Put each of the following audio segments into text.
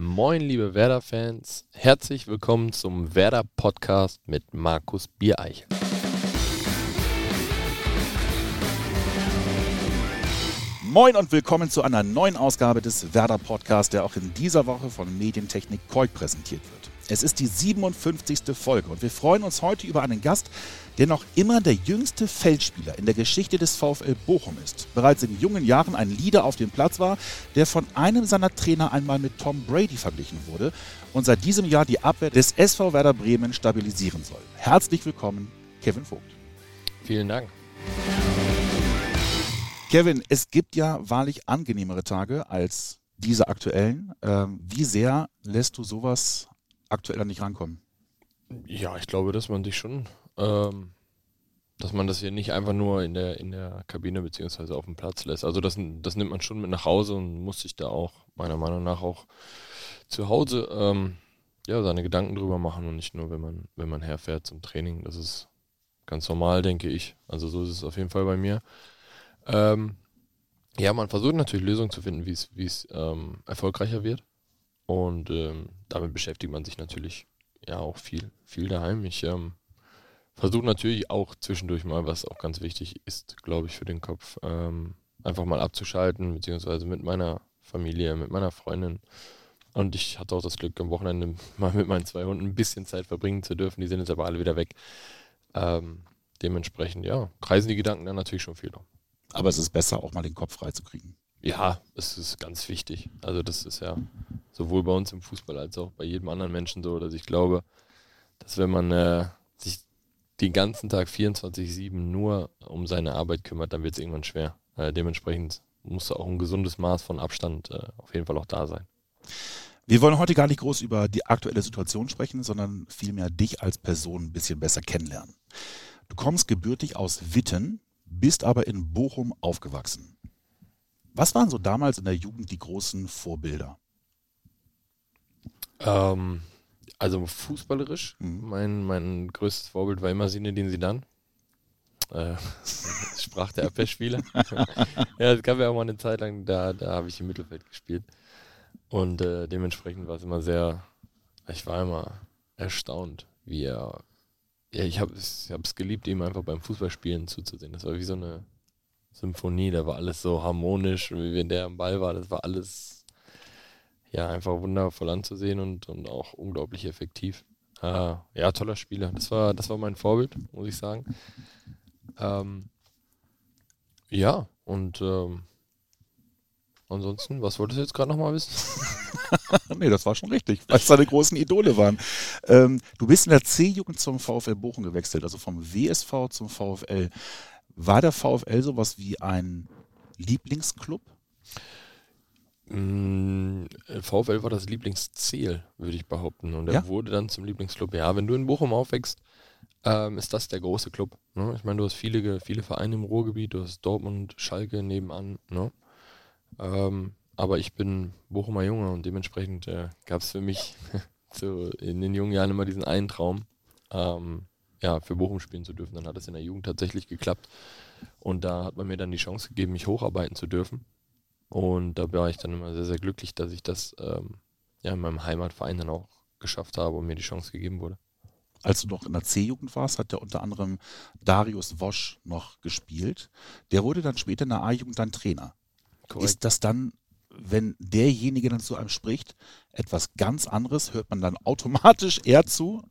Moin, liebe Werder-Fans. Herzlich willkommen zum Werder-Podcast mit Markus Biereichel. Moin und willkommen zu einer neuen Ausgabe des Werder-Podcasts, der auch in dieser Woche von Medientechnik Koik präsentiert wird. Es ist die 57. Folge und wir freuen uns heute über einen Gast, der noch immer der jüngste Feldspieler in der Geschichte des VfL Bochum ist. Bereits in jungen Jahren ein Leader auf dem Platz war, der von einem seiner Trainer einmal mit Tom Brady verglichen wurde und seit diesem Jahr die Abwehr des SV Werder Bremen stabilisieren soll. Herzlich willkommen, Kevin Vogt. Vielen Dank. Kevin, es gibt ja wahrlich angenehmere Tage als diese aktuellen. Ähm, wie sehr lässt du sowas aktuell nicht rankommen? Ja, ich glaube, dass man sich schon, ähm, dass man das hier nicht einfach nur in der, in der Kabine beziehungsweise auf dem Platz lässt. Also das, das nimmt man schon mit nach Hause und muss sich da auch meiner Meinung nach auch zu Hause ähm, ja, seine Gedanken drüber machen und nicht nur, wenn man, wenn man herfährt zum Training. Das ist ganz normal, denke ich. Also so ist es auf jeden Fall bei mir. Ähm, ja, man versucht natürlich Lösungen zu finden, wie es ähm, erfolgreicher wird. Und ähm, damit beschäftigt man sich natürlich ja auch viel, viel daheim. Ich ähm, versuche natürlich auch zwischendurch mal, was auch ganz wichtig ist, glaube ich, für den Kopf, ähm, einfach mal abzuschalten, beziehungsweise mit meiner Familie, mit meiner Freundin. Und ich hatte auch das Glück, am Wochenende mal mit meinen zwei Hunden ein bisschen Zeit verbringen zu dürfen. Die sind jetzt aber alle wieder weg. Ähm, dementsprechend, ja, kreisen die Gedanken dann natürlich schon viel noch. Aber es ist besser, auch mal den Kopf frei zu kriegen. Ja, es ist ganz wichtig. Also das ist ja sowohl bei uns im Fußball als auch bei jedem anderen Menschen so, dass ich glaube, dass wenn man äh, sich den ganzen Tag 24-7 nur um seine Arbeit kümmert, dann wird es irgendwann schwer. Äh, dementsprechend muss auch ein gesundes Maß von Abstand äh, auf jeden Fall auch da sein. Wir wollen heute gar nicht groß über die aktuelle Situation sprechen, sondern vielmehr dich als Person ein bisschen besser kennenlernen. Du kommst gebürtig aus Witten, bist aber in Bochum aufgewachsen. Was waren so damals in der Jugend die großen Vorbilder? Ähm, also fußballerisch. Mhm. Mein, mein größtes Vorbild war immer Sinedin Sidan. Äh, sprach der Abwehrspieler. ja, es gab ja auch mal eine Zeit lang, da, da habe ich im Mittelfeld gespielt. Und äh, dementsprechend war es immer sehr, ich war immer erstaunt, wie er ja, ich habe es geliebt, ihm einfach beim Fußballspielen zuzusehen. Das war wie so eine Symphonie, da war alles so harmonisch, wie wenn der am Ball war, das war alles ja einfach wundervoll anzusehen und, und auch unglaublich effektiv. Äh, ja, toller Spieler. Das war, das war mein Vorbild, muss ich sagen. Ähm, ja, und ähm, ansonsten, was wolltest du jetzt gerade nochmal wissen? nee, das war schon richtig, weil es seine großen Idole waren. Ähm, du bist in der C-Jugend zum VfL Bochum gewechselt, also vom WSV zum VfL. War der VfL sowas wie ein Lieblingsclub? Mm, VfL war das Lieblingsziel, würde ich behaupten. Und er ja? wurde dann zum Lieblingsclub. Ja, wenn du in Bochum aufwächst, ähm, ist das der große Club. Ne? Ich meine, du hast viele, viele Vereine im Ruhrgebiet, du hast Dortmund, Schalke nebenan. Ne? Ähm, aber ich bin Bochumer Junge und dementsprechend äh, gab es für mich so in den jungen Jahren immer diesen einen Traum, ähm, ja, für Bochum spielen zu dürfen. Dann hat es in der Jugend tatsächlich geklappt. Und da hat man mir dann die Chance gegeben, mich hocharbeiten zu dürfen. Und da war ich dann immer sehr, sehr glücklich, dass ich das ähm, ja, in meinem Heimatverein dann auch geschafft habe und mir die Chance gegeben wurde. Als du noch in der C-Jugend warst, hat ja unter anderem Darius Wosch noch gespielt. Der wurde dann später in der A-Jugend dann Trainer. Korrekt. Ist das dann wenn derjenige dann zu einem spricht, etwas ganz anderes? Hört man dann automatisch eher zu?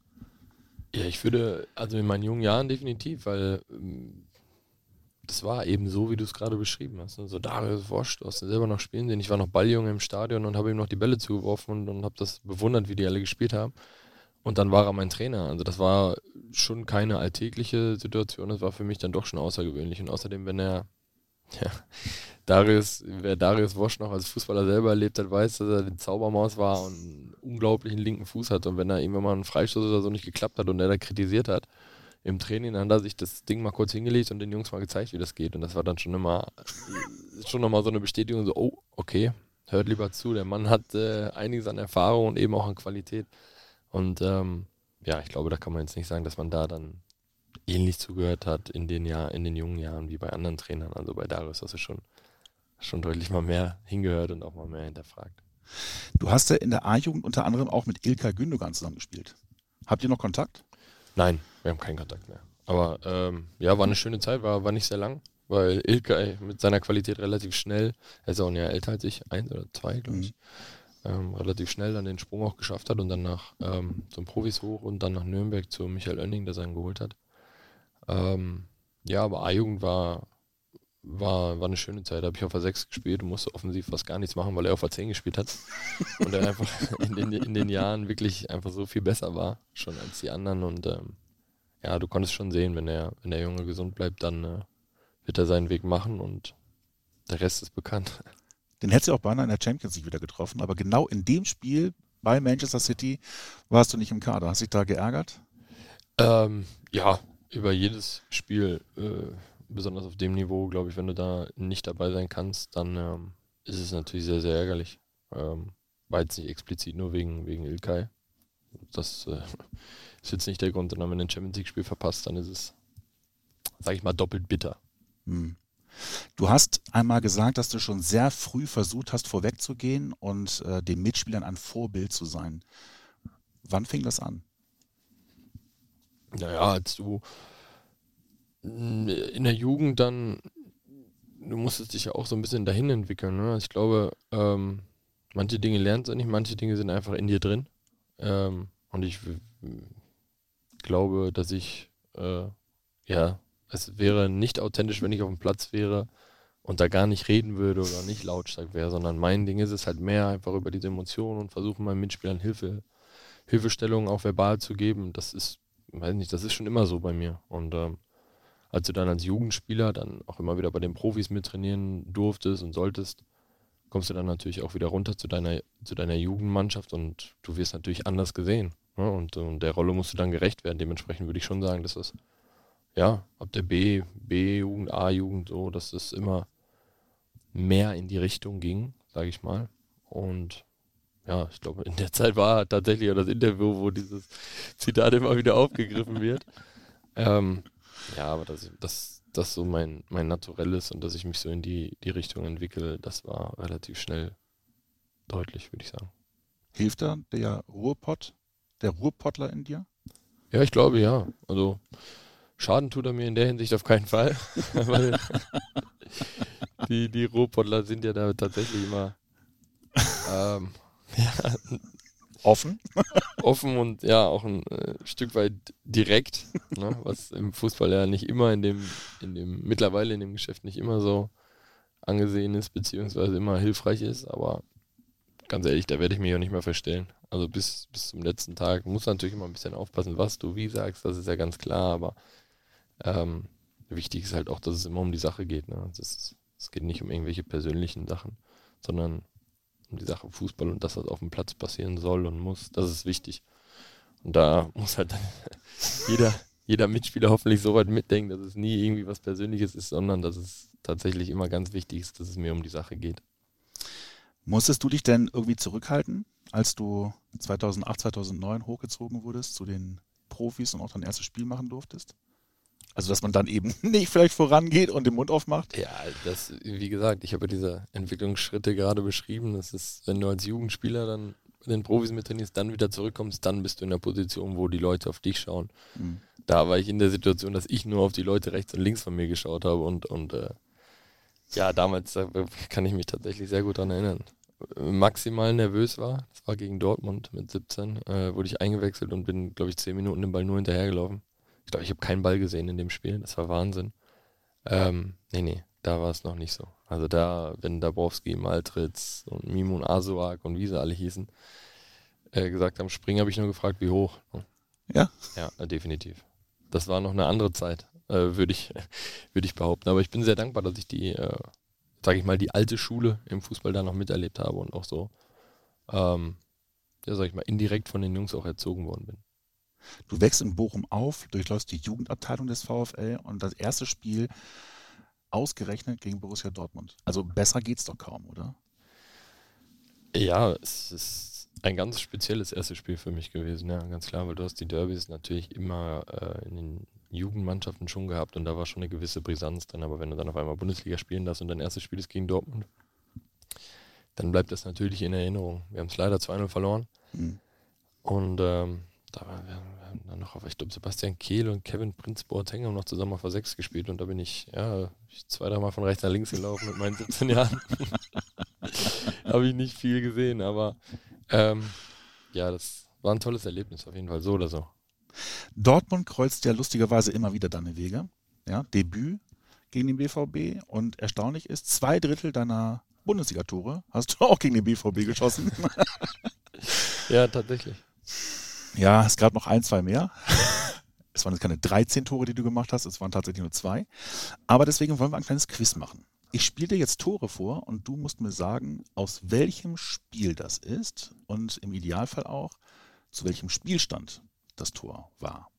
Ja, ich würde, also in meinen jungen Jahren definitiv, weil ähm, das war eben so, wie du es gerade beschrieben hast. Also Darius Wosch, du hast ihn selber noch spielen sehen. Ich war noch Balljunge im Stadion und habe ihm noch die Bälle zugeworfen und, und habe das bewundert, wie die alle gespielt haben. Und dann war er mein Trainer. Also das war schon keine alltägliche Situation. Das war für mich dann doch schon außergewöhnlich. Und außerdem, wenn er ja, Darius, wer Darius Wosch noch als Fußballer selber erlebt hat, weiß, dass er den Zaubermaus war und einen unglaublichen linken Fuß hat. Und wenn er irgendwann mal einen Freistoß oder so nicht geklappt hat und er da kritisiert hat, im Training, dann hat er sich das Ding mal kurz hingelegt und den Jungs mal gezeigt, wie das geht. Und das war dann schon immer, schon nochmal so eine Bestätigung, so, oh, okay, hört lieber zu. Der Mann hat äh, einiges an Erfahrung und eben auch an Qualität. Und ähm, ja, ich glaube, da kann man jetzt nicht sagen, dass man da dann ähnlich zugehört hat in den, Jahr, in den jungen Jahren wie bei anderen Trainern. Also bei Darius hast du schon, schon deutlich mal mehr hingehört und auch mal mehr hinterfragt. Du hast ja in der A-Jugend unter anderem auch mit Ilka Gündogan zusammengespielt. Habt ihr noch Kontakt? Nein, wir haben keinen Kontakt mehr. Aber ähm, ja, war eine schöne Zeit, war, war nicht sehr lang, weil Ilka mit seiner Qualität relativ schnell, er ist auch ein Jahr älter als ich, eins oder zwei, glaube ich, mhm. ähm, relativ schnell dann den Sprung auch geschafft hat und dann nach ähm, zum Profis hoch und dann nach Nürnberg zu Michael Oenning, der seinen geholt hat. Ähm, ja, aber A-Jugend war, war, war eine schöne Zeit. Da habe ich auf der 6 gespielt und musste offensiv fast gar nichts machen, weil er auf der 10 gespielt hat. und er einfach in den, in den Jahren wirklich einfach so viel besser war, schon als die anderen. Und ähm, ja, du konntest schon sehen, wenn der, wenn der Junge gesund bleibt, dann äh, wird er seinen Weg machen und der Rest ist bekannt. Den hättest du auch beinahe in der Champions League wieder getroffen, aber genau in dem Spiel bei Manchester City warst du nicht im Kader. Hast du dich da geärgert? Ähm, ja, über jedes Spiel, äh, besonders auf dem Niveau, glaube ich, wenn du da nicht dabei sein kannst, dann ähm, ist es natürlich sehr, sehr ärgerlich. Ähm, war jetzt nicht explizit nur wegen, wegen Ilkay. Das äh, ist jetzt nicht der Grund, sondern wenn du ein Champions League-Spiel verpasst, dann ist es, sage ich mal, doppelt bitter. Hm. Du hast einmal gesagt, dass du schon sehr früh versucht hast, vorwegzugehen und äh, den Mitspielern ein Vorbild zu sein. Wann fing das an? Naja, als du in der Jugend dann, du musstest dich ja auch so ein bisschen dahin entwickeln. Ne? Also ich glaube, ähm, manche Dinge lernst du nicht, manche Dinge sind einfach in dir drin. Ähm, und ich glaube, dass ich, äh, ja, es wäre nicht authentisch, wenn ich auf dem Platz wäre und da gar nicht reden würde oder nicht lautstark wäre, sondern mein Ding ist es halt mehr einfach über diese Emotionen und versuchen meinen Mitspielern Hilfe, Hilfestellungen auch verbal zu geben. Das ist, weiß nicht, das ist schon immer so bei mir. Und ähm, als du dann als Jugendspieler dann auch immer wieder bei den Profis mittrainieren durftest und solltest, kommst du dann natürlich auch wieder runter zu deiner, zu deiner Jugendmannschaft und du wirst natürlich anders gesehen. Ne? Und, und der Rolle musst du dann gerecht werden. Dementsprechend würde ich schon sagen, dass das, ja, ab der B, B-Jugend, A-Jugend so, dass das immer mehr in die Richtung ging, sage ich mal. Und ja, ich glaube, in der Zeit war tatsächlich auch das Interview, wo dieses Zitat immer wieder aufgegriffen wird. Ähm, ja, aber dass das, das so mein, mein Naturell ist und dass ich mich so in die, die Richtung entwickle, das war relativ schnell deutlich, würde ich sagen. Hilft da der Ruhrpott, der Ruhrpottler in dir? Ja, ich glaube ja. Also Schaden tut er mir in der Hinsicht auf keinen Fall. weil die, die Ruhrpottler sind ja da tatsächlich immer ähm, ja, offen. offen und ja, auch ein äh, Stück weit direkt, ne, was im Fußball ja nicht immer in dem, in dem, mittlerweile in dem Geschäft nicht immer so angesehen ist, beziehungsweise immer hilfreich ist, aber ganz ehrlich, da werde ich mich auch nicht mehr verstellen. Also bis, bis zum letzten Tag muss natürlich immer ein bisschen aufpassen, was du wie sagst, das ist ja ganz klar, aber ähm, wichtig ist halt auch, dass es immer um die Sache geht. Ne? Es geht nicht um irgendwelche persönlichen Sachen, sondern um die Sache Fußball und das, was auf dem Platz passieren soll und muss, das ist wichtig. Und da muss halt jeder, jeder Mitspieler hoffentlich so weit mitdenken, dass es nie irgendwie was Persönliches ist, sondern dass es tatsächlich immer ganz wichtig ist, dass es mir um die Sache geht. Musstest du dich denn irgendwie zurückhalten, als du 2008, 2009 hochgezogen wurdest zu den Profis und auch dein erstes Spiel machen durftest? Also, dass man dann eben nicht vielleicht vorangeht und den Mund aufmacht? Ja, das, wie gesagt, ich habe diese Entwicklungsschritte gerade beschrieben. Das ist, wenn du als Jugendspieler dann mit den Profis mit trainierst, dann wieder zurückkommst, dann bist du in der Position, wo die Leute auf dich schauen. Mhm. Da war ich in der Situation, dass ich nur auf die Leute rechts und links von mir geschaut habe und, und äh, ja, damals kann ich mich tatsächlich sehr gut daran erinnern. Maximal nervös war, das war gegen Dortmund mit 17, äh, wurde ich eingewechselt und bin, glaube ich, 10 Minuten den Ball nur hinterhergelaufen. Ich glaube, ich habe keinen Ball gesehen in dem Spiel. Das war Wahnsinn. Ähm, nee, nee, da war es noch nicht so. Also da, wenn Dabrowski, Maltritz und Mimun Azuak und wie sie alle hießen, äh, gesagt haben, springen, habe ich nur gefragt, wie hoch. Ja? Ja, äh, definitiv. Das war noch eine andere Zeit, äh, würde ich, würd ich behaupten. Aber ich bin sehr dankbar, dass ich die, äh, sage ich mal, die alte Schule im Fußball da noch miterlebt habe und auch so, ähm, ja, sag ich mal, indirekt von den Jungs auch erzogen worden bin. Du wächst in Bochum auf, durchläufst die Jugendabteilung des VfL und das erste Spiel ausgerechnet gegen Borussia Dortmund. Also besser geht's doch kaum, oder? Ja, es ist ein ganz spezielles erstes Spiel für mich gewesen, ja, ganz klar, weil du hast die Derbys natürlich immer äh, in den Jugendmannschaften schon gehabt und da war schon eine gewisse Brisanz drin, aber wenn du dann auf einmal Bundesliga spielen darfst und dein erstes Spiel ist gegen Dortmund, dann bleibt das natürlich in Erinnerung. Wir haben es leider 2-0 verloren. Mhm. Und ähm, da haben dann noch, auf, ich glaube, Sebastian Kehl und Kevin Prinz Boateng haben noch zusammen auf A6 gespielt und da bin ich, ja, ich zwei, dreimal von rechts nach links gelaufen mit meinen 17 Jahren. Habe ich nicht viel gesehen, aber ähm, ja, das war ein tolles Erlebnis auf jeden Fall, so oder so. Dortmund kreuzt ja lustigerweise immer wieder deine Wege. Ja, Debüt gegen den BVB und erstaunlich ist, zwei Drittel deiner Bundesliga-Tore hast du auch gegen den BVB geschossen. ja, tatsächlich. Ja, es gab noch ein, zwei mehr. Es waren jetzt keine 13 Tore, die du gemacht hast, es waren tatsächlich nur zwei. Aber deswegen wollen wir ein kleines Quiz machen. Ich spiele dir jetzt Tore vor und du musst mir sagen, aus welchem Spiel das ist und im Idealfall auch, zu welchem Spielstand das Tor war.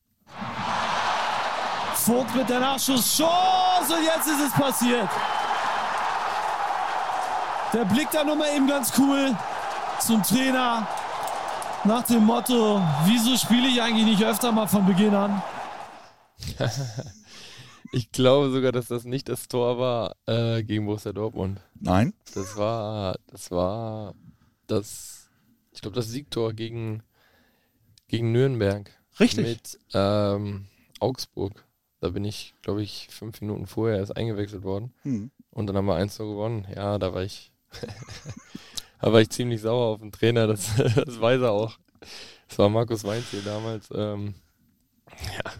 Vogt mit der Nachschusschance und jetzt ist es passiert. Der blickt da nochmal eben ganz cool zum Trainer nach dem Motto, wieso spiele ich eigentlich nicht öfter mal von Beginn an? ich glaube sogar, dass das nicht das Tor war äh, gegen Borussia Dortmund. Nein? Das war, das war das, ich glaube, das Siegtor gegen, gegen Nürnberg. Richtig. Mit ähm, Augsburg. Da bin ich, glaube ich, fünf Minuten vorher erst eingewechselt worden. Hm. Und dann haben wir 1 gewonnen. Ja, da war ich da war ich ziemlich sauer auf den Trainer, das, das weiß er auch. Das war Markus Weinz hier damals. Ähm, ja.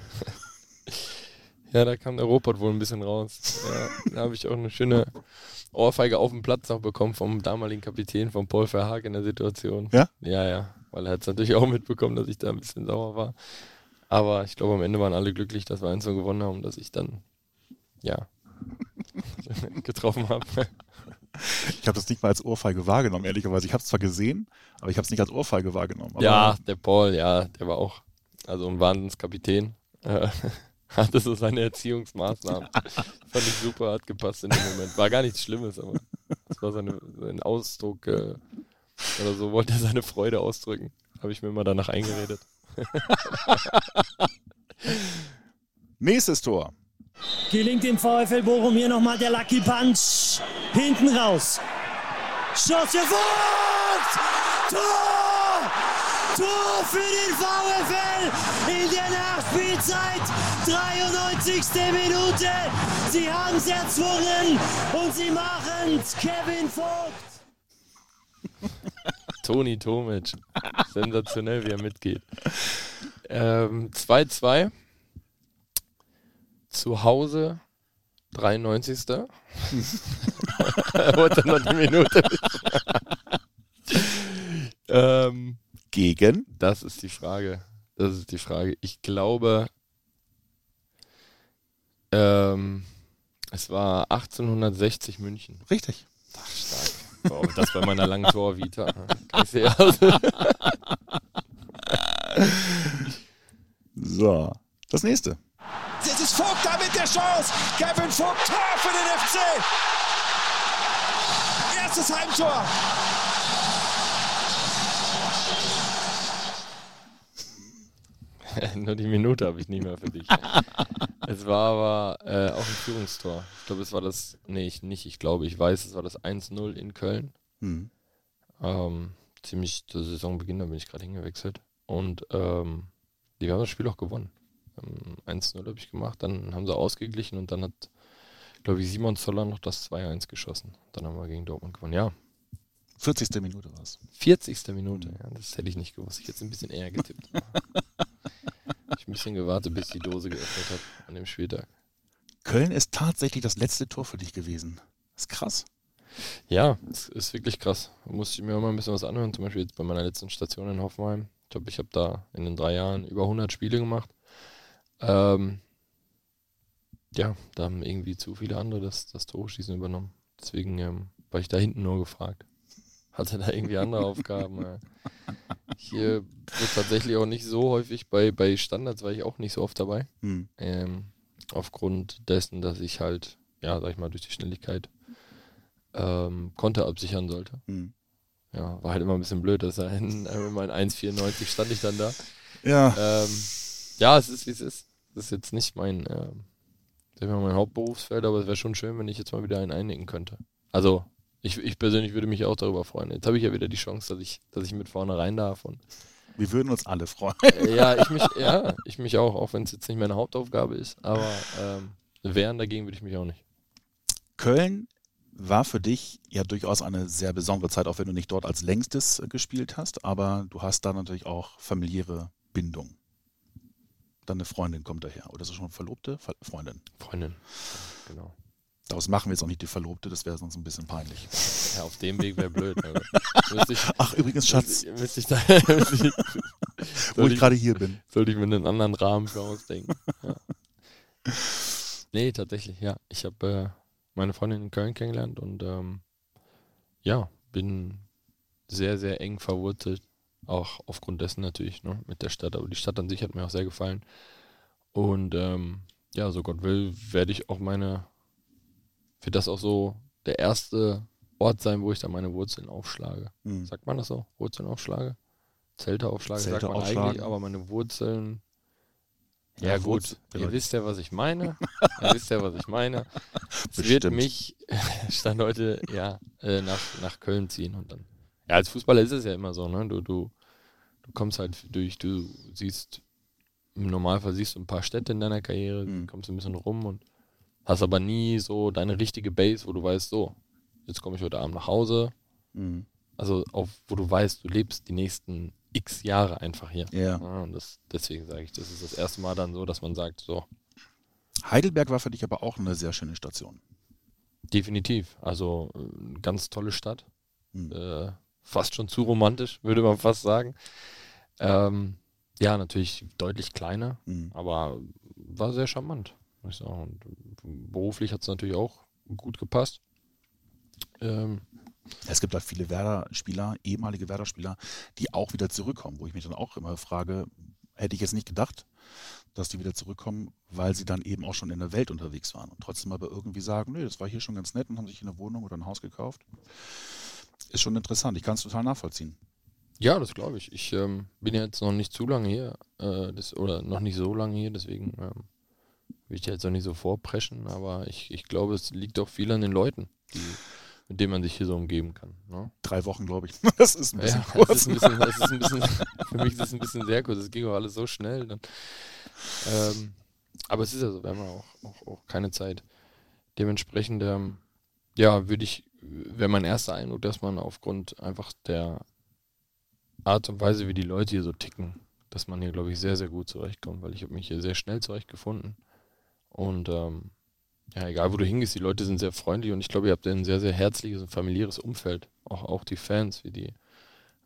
ja, da kam der Robot wohl ein bisschen raus. Ja, da habe ich auch eine schöne Ohrfeige auf dem Platz noch bekommen vom damaligen Kapitän, von Paul Verhaag in der Situation. Ja? Ja, ja. Weil er hat es natürlich auch mitbekommen, dass ich da ein bisschen sauer war. Aber ich glaube, am Ende waren alle glücklich, dass wir eins so gewonnen haben, dass ich dann, ja, getroffen habe. Ich habe das nicht mal als Ohrfeige wahrgenommen, ehrlicherweise. Ich habe es zwar gesehen, aber ich habe es nicht als Ohrfeige wahrgenommen. ja, der Paul, ja, der war auch also ein Wahnsinnskapitän. Äh, hatte so seine Erziehungsmaßnahmen. Fand ich super, hat gepasst in dem Moment. War gar nichts Schlimmes, aber es war seine, sein Ausdruck äh, oder so, wollte er seine Freude ausdrücken. Habe ich mir immer danach eingeredet. Nächstes Tor. Gelingt dem VfL Bochum hier nochmal der Lucky Punch. Hinten raus. Schuss Vogt! Tor! Tor für den VfL in der Nachspielzeit. 93. Minute. Sie haben es erzwungen und sie machen. Kevin Vogt. Toni Tomic. Sensationell, wie er mitgeht. 2-2. Ähm, zu Hause 93. Wollte noch die Minute. ähm, Gegen? Das ist die Frage. Das ist die Frage. Ich glaube, ähm, es war 1860 München. Richtig. Ach, stark. Wow, das bei meiner langen Torvita. so, das nächste. Jetzt ist da mit der Chance. Kevin Vogt, Tor für den FC. Erstes Heimtor. Nur die Minute habe ich nicht mehr für dich. es war aber äh, auch ein Führungstor. Ich glaube, es war das, nee, ich nicht, ich glaube, ich weiß, es war das 1-0 in Köln. Mhm. Ähm, ziemlich zur Saisonbeginn, da bin ich gerade hingewechselt. Und ähm, die haben das Spiel auch gewonnen. 1-0 habe ich gemacht, dann haben sie ausgeglichen und dann hat, glaube ich, Simon Zoller noch das 2-1 geschossen. Dann haben wir gegen Dortmund gewonnen, ja. 40. Minute war es. 40. Minute, ja, das hätte ich nicht gewusst. Ich hätte es ein bisschen eher getippt. ich habe ein bisschen gewartet, bis die Dose geöffnet hat an dem Spieltag. Köln ist tatsächlich das letzte Tor für dich gewesen. Das ist krass. Ja, es ist wirklich krass. Da musste ich mir immer ein bisschen was anhören, zum Beispiel jetzt bei meiner letzten Station in Hoffenheim. Ich glaube, ich habe da in den drei Jahren über 100 Spiele gemacht. Ähm, ja, da haben irgendwie zu viele andere das, das Torschießen übernommen. Deswegen ähm, war ich da hinten nur gefragt. Hatte da irgendwie andere Aufgaben. Äh. Hier wird tatsächlich auch nicht so häufig bei, bei Standards war ich auch nicht so oft dabei. Hm. Ähm, aufgrund dessen, dass ich halt, ja, sag ich mal, durch die Schnelligkeit ähm, Konter absichern sollte. Hm. Ja, war halt immer ein bisschen blöd, dass er in, in 1,94 stand ich dann da. Ja. Ähm, ja, es ist wie es ist. Das ist jetzt nicht mein, äh, mein Hauptberufsfeld, aber es wäre schon schön, wenn ich jetzt mal wieder einen einnicken könnte. Also Ich, ich persönlich würde mich auch darüber freuen. Jetzt habe ich ja wieder die Chance, dass ich, dass ich mit vorne rein darf. Und Wir würden uns alle freuen. Äh, ja, ich mich, ja, ich mich auch, auch wenn es jetzt nicht meine Hauptaufgabe ist. Aber ähm, wehren dagegen würde ich mich auch nicht. Köln war für dich ja durchaus eine sehr besondere Zeit, auch wenn du nicht dort als längstes äh, gespielt hast, aber du hast da natürlich auch familiäre Bindung. Deine Freundin kommt daher. Oder ist das schon Verlobte? Ver Freundin. Freundin. Genau. Daraus machen wir jetzt auch nicht die Verlobte, das wäre sonst ein bisschen peinlich. Ja, auf dem Weg wäre blöd. Also, ich, Ach, übrigens, Schatz, müsste, ich da, müsste ich, wo ich gerade hier bin. sollte ich mir einen anderen Rahmen für ausdenken. Ja. Nee, tatsächlich, ja. Ich habe äh, meine Freundin in Köln kennengelernt und ähm, ja, bin sehr, sehr eng verwurzelt. Auch aufgrund dessen natürlich ne, mit der Stadt. Aber die Stadt an sich hat mir auch sehr gefallen. Und ähm, ja, so Gott will, werde ich auch meine, wird das auch so der erste Ort sein, wo ich dann meine Wurzeln aufschlage. Hm. Sagt man das so? Wurzeln aufschlage? Zelte aufschlage, Zelte sagt man aufschlagen. eigentlich, aber meine Wurzeln. Ja, Ja, gut, Wurzel- ihr wisst ja, was ich meine. ihr wisst ja, was ich meine. Es wird mich Stand heute ja äh, nach, nach Köln ziehen und dann. Ja, als Fußballer ist es ja immer so, ne? Du, du, du kommst halt durch, du siehst, im Normalfall siehst du ein paar Städte in deiner Karriere, Mhm. kommst ein bisschen rum und hast aber nie so deine richtige Base, wo du weißt, so, jetzt komme ich heute Abend nach Hause, Hm. also auf, wo du weißt, du lebst die nächsten x Jahre einfach hier. Ja. Ja, und das, deswegen sage ich, das ist das erste Mal dann so, dass man sagt, so, Heidelberg war für dich aber auch eine sehr schöne Station. definitiv. Also äh, eine ganz tolle Stadt. Hm. Äh, fast schon zu romantisch, würde man fast sagen. Ähm, ja, natürlich deutlich kleiner, Hm. aber war sehr charmant, muss ich sagen. Und beruflich hat es natürlich auch gut gepasst. Ähm, Es gibt halt viele Werder-Spieler, ehemalige Werder-Spieler, die auch wieder zurückkommen, wo ich mich dann auch immer frage, hätte ich jetzt nicht gedacht, dass die wieder zurückkommen, weil sie dann eben auch schon in der Welt unterwegs waren und trotzdem aber irgendwie sagen, nö, das war hier schon ganz nett und haben sich eine Wohnung oder ein Haus gekauft. Ist schon interessant, ich kann es total nachvollziehen. Ja, das glaube ich. Ich ähm, bin ja jetzt noch nicht zu lange hier, äh, das, oder noch nicht so lange hier, deswegen ähm, will ich jetzt auch nicht so vorpreschen, aber ich, ich glaube, es liegt auch viel an den Leuten, die, mit denen man sich hier so umgeben kann. Ne? Drei Wochen, glaube ich. Das ist ein bisschen Ja, kurz. ist ein bisschen, ist ein bisschen, für mich ist es ein bisschen sehr kurz. Es ging auch alles so schnell. Dann, ähm, aber es ist ja so, wir haben ja auch, auch, auch keine Zeit. Dementsprechend, ähm, ja, würde ich, wäre mein erster Eindruck, dass man aufgrund einfach der Art und Weise, wie die Leute hier so ticken, dass man hier, glaube ich, sehr, sehr gut zurechtkommt, weil ich habe mich hier sehr schnell zurechtgefunden. Und ähm, ja, egal wo du hingehst, die Leute sind sehr freundlich und ich glaube, ihr habt ein sehr, sehr herzliches und familiäres Umfeld. Auch, auch die Fans, wie die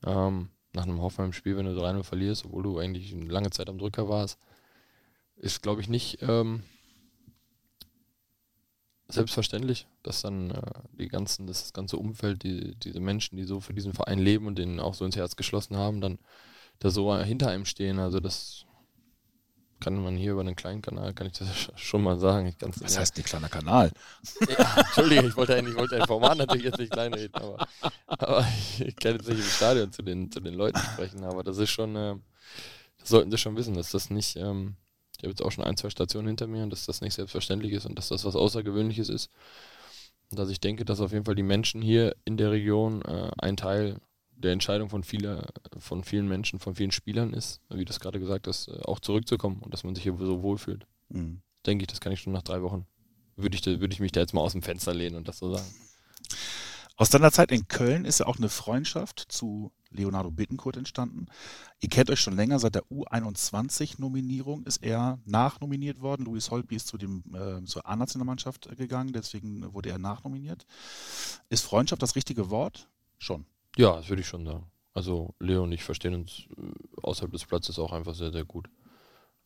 ähm, nach einem Hoffenheim-Spiel, wenn du 3-0 verlierst, obwohl du eigentlich eine lange Zeit am Drücker warst, ist, glaube ich, nicht ähm, selbstverständlich, dass dann äh, die ganzen, dass das ganze Umfeld, die, diese Menschen, die so für diesen Verein leben und den auch so ins Herz geschlossen haben, dann da so hinter einem stehen. Also das kann man hier über einen kleinen Kanal, kann ich das schon mal sagen. Was ja- heißt ein kleiner Kanal? ja, Entschuldige, ich wollte, eigentlich- ich wollte ein Format natürlich jetzt nicht kleinreden, aber, aber ich kann jetzt nicht im Stadion zu den, zu den Leuten sprechen, aber das ist schon, äh, das sollten sie schon wissen, dass das nicht, ähm, ich habe jetzt auch schon ein, zwei Stationen hinter mir und dass das nicht selbstverständlich ist und dass das was Außergewöhnliches ist. Und dass ich denke, dass auf jeden Fall die Menschen hier in der Region äh, ein Teil der Entscheidung von, vieler, von vielen Menschen, von vielen Spielern ist, wie du es gerade gesagt hast, äh, auch zurückzukommen und dass man sich hier so wohlfühlt. Hm. Denke ich, das kann ich schon nach drei Wochen. Würde ich, würde ich mich da jetzt mal aus dem Fenster lehnen und das so sagen. Aus deiner Zeit in Köln ist ja auch eine Freundschaft zu Leonardo Bittencourt entstanden. Ihr kennt euch schon länger, seit der U21-Nominierung ist er nachnominiert worden. Luis Holtby ist zu dem, äh, zur A-Nationalmannschaft gegangen, deswegen wurde er nachnominiert. Ist Freundschaft das richtige Wort? Schon. Ja, das würde ich schon sagen. Also Leo und ich verstehen uns äh, außerhalb des Platzes auch einfach sehr, sehr gut.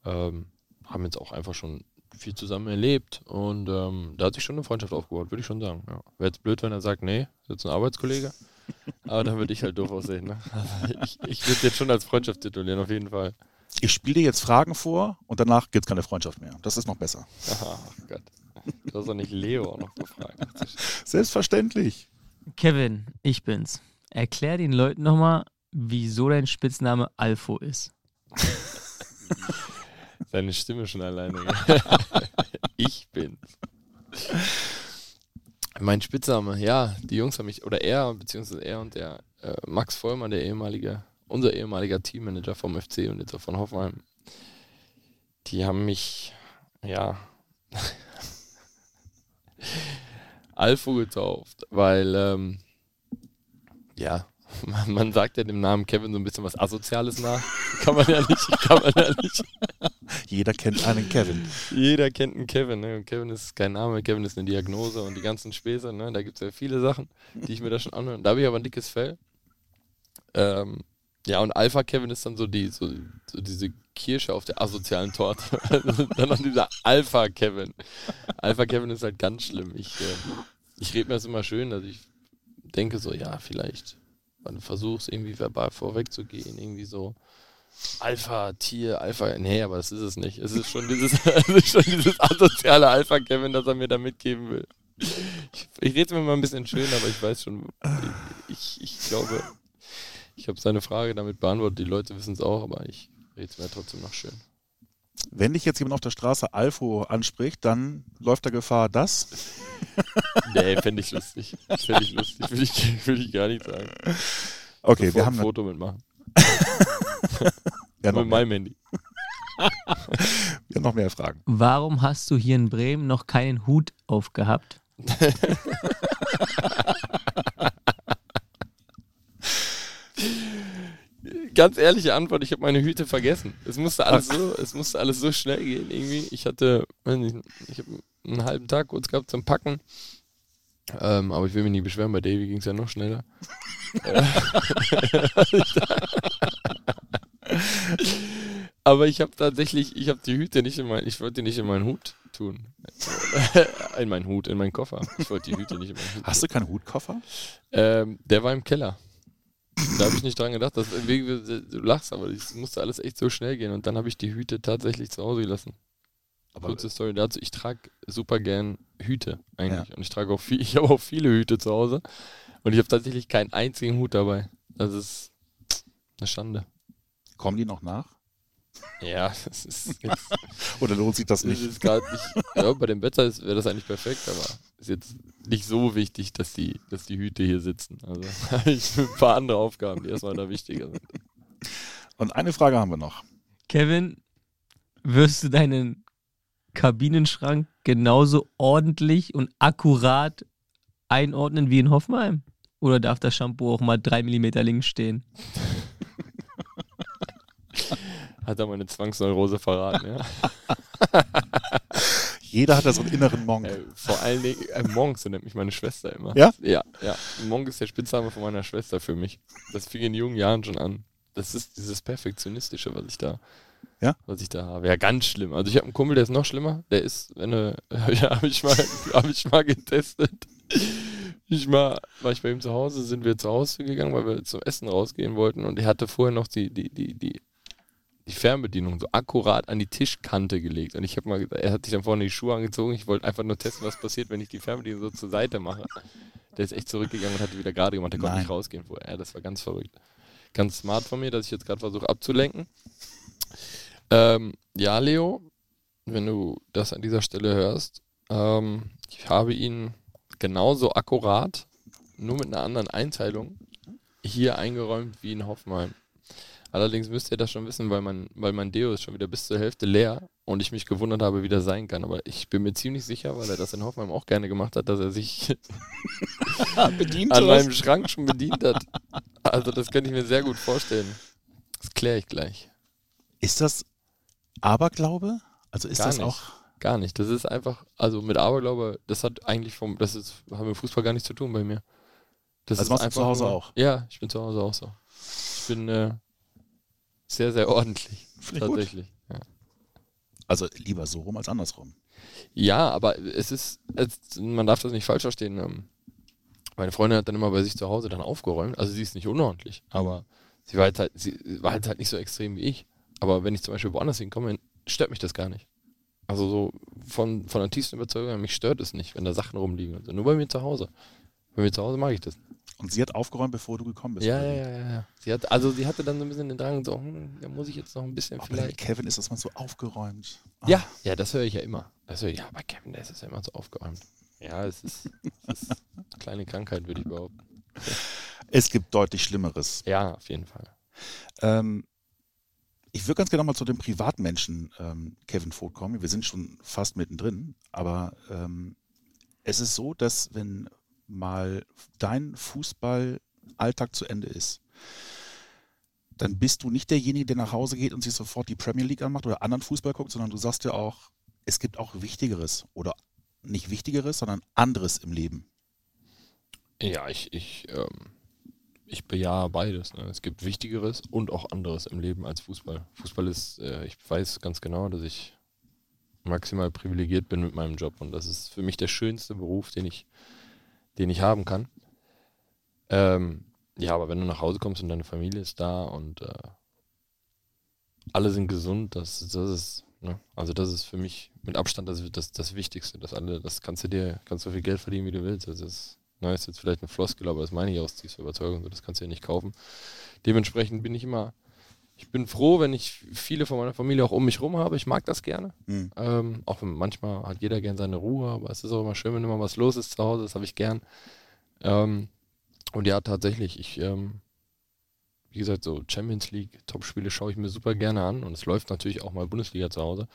Ähm, haben jetzt auch einfach schon viel zusammen erlebt und ähm, da hat sich schon eine Freundschaft aufgebaut, würde ich schon sagen. Ja. Wäre jetzt blöd, wenn er sagt, nee, ist jetzt ein Arbeitskollege. Aber dann würde ich halt doof aussehen. Ne? Also ich ich würde es jetzt schon als Freundschaft titulieren, auf jeden Fall. Ich spiele dir jetzt Fragen vor und danach gibt es keine Freundschaft mehr. Das ist noch besser. Ach Gott. Du hast doch nicht Leo auch noch gefragt. Selbstverständlich. Kevin, ich bin's. Erklär den Leuten nochmal, wieso dein Spitzname Alfo ist. Seine Stimme schon alleine. ich bin's. Mein Spitzname, ja, die Jungs haben mich, oder er, beziehungsweise er und der äh, Max Vollmann, der ehemalige, unser ehemaliger Teammanager vom FC und jetzt auch von Hoffenheim, die haben mich, ja, Alfo getauft, weil, ähm, ja, man, man sagt ja dem Namen Kevin so ein bisschen was Asoziales nach. Kann man ja nicht, kann man ja nicht. Jeder kennt einen Kevin. Jeder kennt einen Kevin. Ne? Und Kevin ist kein Name, Kevin ist eine Diagnose und die ganzen Späße. Ne? Da gibt es ja viele Sachen, die ich mir da schon anhöre. Da habe ich aber ein dickes Fell. Ähm, ja, und Alpha Kevin ist dann so, die, so, so diese Kirsche auf der asozialen Torte. dann noch dieser Alpha Kevin. Alpha Kevin ist halt ganz schlimm. Ich, äh, ich rede mir das immer schön, dass ich denke so, ja, vielleicht, man versucht irgendwie verbal vorwegzugehen, irgendwie so. Alpha-Tier, Alpha, nee, aber das ist es nicht. Es ist schon dieses, es ist schon dieses asoziale Alpha-Kevin, das er mir da mitgeben will. Ich, ich rede mir mal ein bisschen schön, aber ich weiß schon, ich, ich glaube, ich habe seine Frage damit beantwortet. Die Leute wissen es auch, aber ich rede es mir trotzdem noch schön. Wenn dich jetzt jemand auf der Straße Alfo anspricht, dann läuft der Gefahr, dass. nee, fände ich lustig. Fände ich lustig, würde ich, würd ich gar nicht sagen. Okay, wir haben ein Foto mitmachen. ja, mit meinem Handy. wir haben noch mehr Fragen. Warum hast du hier in Bremen noch keinen Hut aufgehabt? Ganz ehrliche Antwort, ich habe meine Hüte vergessen. Es musste alles so, es musste alles so schnell gehen irgendwie. Ich hatte, ich habe einen halben Tag kurz gehabt zum Packen. Ähm, aber ich will mich nicht beschweren, bei Davy ging es ja noch schneller. aber ich habe tatsächlich, ich habe die Hüte nicht in mein, ich wollte die nicht in meinen Hut tun. in meinen Hut, in meinen Koffer. Ich wollte die Hüte nicht in meinen Hut Hast tun. du keinen Hutkoffer? Ähm, der war im Keller. Da habe ich nicht dran gedacht. Dass, du lachst, aber es musste alles echt so schnell gehen. Und dann habe ich die Hüte tatsächlich zu Hause gelassen. Aber Kurze Story dazu. Ich trage super gern Hüte eigentlich. Ja. Und ich trage auch viel, ich habe auch viele Hüte zu Hause. Und ich habe tatsächlich keinen einzigen Hut dabei. Das ist eine Schande. kommen die noch nach? Ja, das ist jetzt Oder lohnt sich das nicht? ist gerade nicht. Ja, bei dem Wetter wäre das eigentlich perfekt, aber ist jetzt nicht so wichtig, dass die, dass die Hüte hier sitzen. Also habe ich ein paar andere Aufgaben, die erstmal da wichtiger sind. Und eine Frage haben wir noch. Kevin, wirst du deinen Kabinenschrank genauso ordentlich und akkurat einordnen wie in Hoffenheim? Oder darf das Shampoo auch mal drei Millimeter links stehen? Hat er meine Zwangsneurose verraten, ja. Jeder hat da so einen inneren Monk. Äh, vor allen Dingen, äh, Monk, so nennt mich meine Schwester immer. Ja? Ja, ja. Monk ist der Spitzname von meiner Schwester für mich. Das fing in jungen Jahren schon an. Das ist dieses Perfektionistische, was ich da, Ja? was ich da habe. Ja, ganz schlimm. Also ich habe einen Kumpel, der ist noch schlimmer. Der ist, wenn er, ja, habe ich mal, habe ich mal getestet. Ich mal, war ich bei ihm zu Hause, sind wir zu Hause gegangen, weil wir zum Essen rausgehen wollten und er hatte vorher noch die, die, die, die, die Fernbedienung so akkurat an die Tischkante gelegt. Und ich habe mal, gesagt, er hat sich dann vorne die Schuhe angezogen. Ich wollte einfach nur testen, was passiert, wenn ich die Fernbedienung so zur Seite mache. Der ist echt zurückgegangen und hat die wieder gerade gemacht. Der konnte Nein. nicht rausgehen vorher. Ja, das war ganz verrückt. Ganz smart von mir, dass ich jetzt gerade versuche abzulenken. Ähm, ja, Leo, wenn du das an dieser Stelle hörst, ähm, ich habe ihn genauso akkurat, nur mit einer anderen Einteilung, hier eingeräumt wie in Hoffenheim. Allerdings müsst ihr das schon wissen, weil mein, weil mein Deo ist schon wieder bis zur Hälfte leer und ich mich gewundert habe, wie das sein kann. Aber ich bin mir ziemlich sicher, weil er das in Hoffenheim auch gerne gemacht hat, dass er sich Bedient an meinem Schrank schon bedient hat. Also das könnte ich mir sehr gut vorstellen. Das kläre ich gleich. Ist das Aberglaube? Also ist Gar das nicht. auch. Gar nicht. Das ist einfach, also mit Aberglaube, das hat eigentlich vom, das ist, hat mit Fußball gar nichts zu tun bei mir. Das Also machst du zu Hause nur, auch? Ja, ich bin zu Hause auch so. Ich bin äh, sehr, sehr ordentlich. Finde tatsächlich. Ja. Also lieber so rum als andersrum. Ja, aber es ist, es, man darf das nicht falsch verstehen. Ähm, meine Freundin hat dann immer bei sich zu Hause dann aufgeräumt. Also sie ist nicht unordentlich, aber sie war halt, halt, sie war halt, halt nicht so extrem wie ich. Aber wenn ich zum Beispiel woanders hinkomme, stört mich das gar nicht. Also so von, von der tiefsten Überzeugung, mich stört es nicht, wenn da Sachen rumliegen. Also nur bei mir zu Hause. Bei mir zu Hause mag ich das. Und sie hat aufgeräumt, bevor du gekommen bist. Ja, ja, ja, ja. Sie hat, also sie hatte dann so ein bisschen den Drang, so, hm, da muss ich jetzt noch ein bisschen dem vielleicht. Kevin ist das mal so aufgeräumt. Ah. Ja, ja, das höre ich ja immer. Das höre ich, ja, bei Kevin, der ist es ja immer so aufgeräumt. Ja, es ist, es ist eine kleine Krankheit, würde ich behaupten. Es gibt deutlich Schlimmeres. Ja, auf jeden Fall. Ähm, ich würde ganz gerne mal zu dem Privatmenschen ähm, Kevin Vogt kommen. Wir sind schon fast mittendrin, aber ähm, es ist so, dass wenn mal dein Fußballalltag zu Ende ist, dann bist du nicht derjenige, der nach Hause geht und sich sofort die Premier League anmacht oder anderen Fußball guckt, sondern du sagst ja auch, es gibt auch Wichtigeres oder nicht Wichtigeres, sondern anderes im Leben. Ja, ich, ich, ähm, ich bejahe beides. Ne? Es gibt Wichtigeres und auch anderes im Leben als Fußball. Fußball ist, äh, ich weiß ganz genau, dass ich maximal privilegiert bin mit meinem Job und das ist für mich der schönste Beruf, den ich, den ich haben kann. Ähm, ja, aber wenn du nach Hause kommst und deine Familie ist da und äh, alle sind gesund, das, das ist, ne? also das ist für mich mit Abstand das, das, das Wichtigste, dass alle, das kannst du dir, kannst so viel Geld verdienen, wie du willst. Das ist, ne, ist jetzt vielleicht eine Floskel, aber das meine ich aus tiefer Überzeugung, das kannst du ja nicht kaufen. Dementsprechend bin ich immer, ich bin froh, wenn ich viele von meiner Familie auch um mich rum habe. Ich mag das gerne. Mhm. Ähm, auch wenn manchmal hat jeder gern seine Ruhe, aber es ist auch immer schön, wenn immer was los ist zu Hause, das habe ich gern. Ähm, und ja, tatsächlich, ich, ähm, wie gesagt, so Champions League, Topspiele schaue ich mir super gerne an und es läuft natürlich auch mal Bundesliga zu Hause.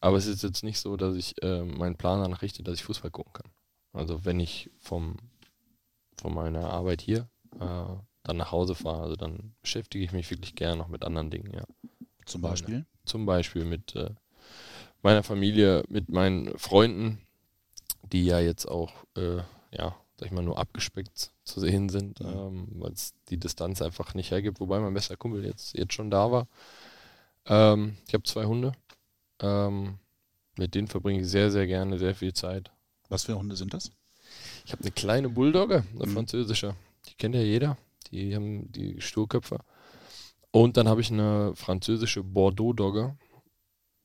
Aber es ist jetzt nicht so, dass ich äh, meinen Plan danach richte, dass ich Fußball gucken kann. Also wenn ich vom, von meiner Arbeit hier äh, dann nach Hause fahre, also dann beschäftige ich mich wirklich gerne noch mit anderen Dingen, ja. Zum Beispiel? Zum Beispiel mit äh, meiner Familie, mit meinen Freunden, die ja jetzt auch, äh, ja, sag ich mal, nur abgespeckt zu sehen sind, ähm, weil es die Distanz einfach nicht hergibt, wobei mein bester Kumpel jetzt, jetzt schon da war. Ähm, ich habe zwei Hunde. Ähm, mit denen verbringe ich sehr, sehr gerne sehr viel Zeit. Was für Hunde sind das? Ich habe eine kleine Bulldogge, eine Mhm. französische. Die kennt ja jeder. Die haben die Sturköpfe. Und dann habe ich eine französische Bordeaux-Dogge.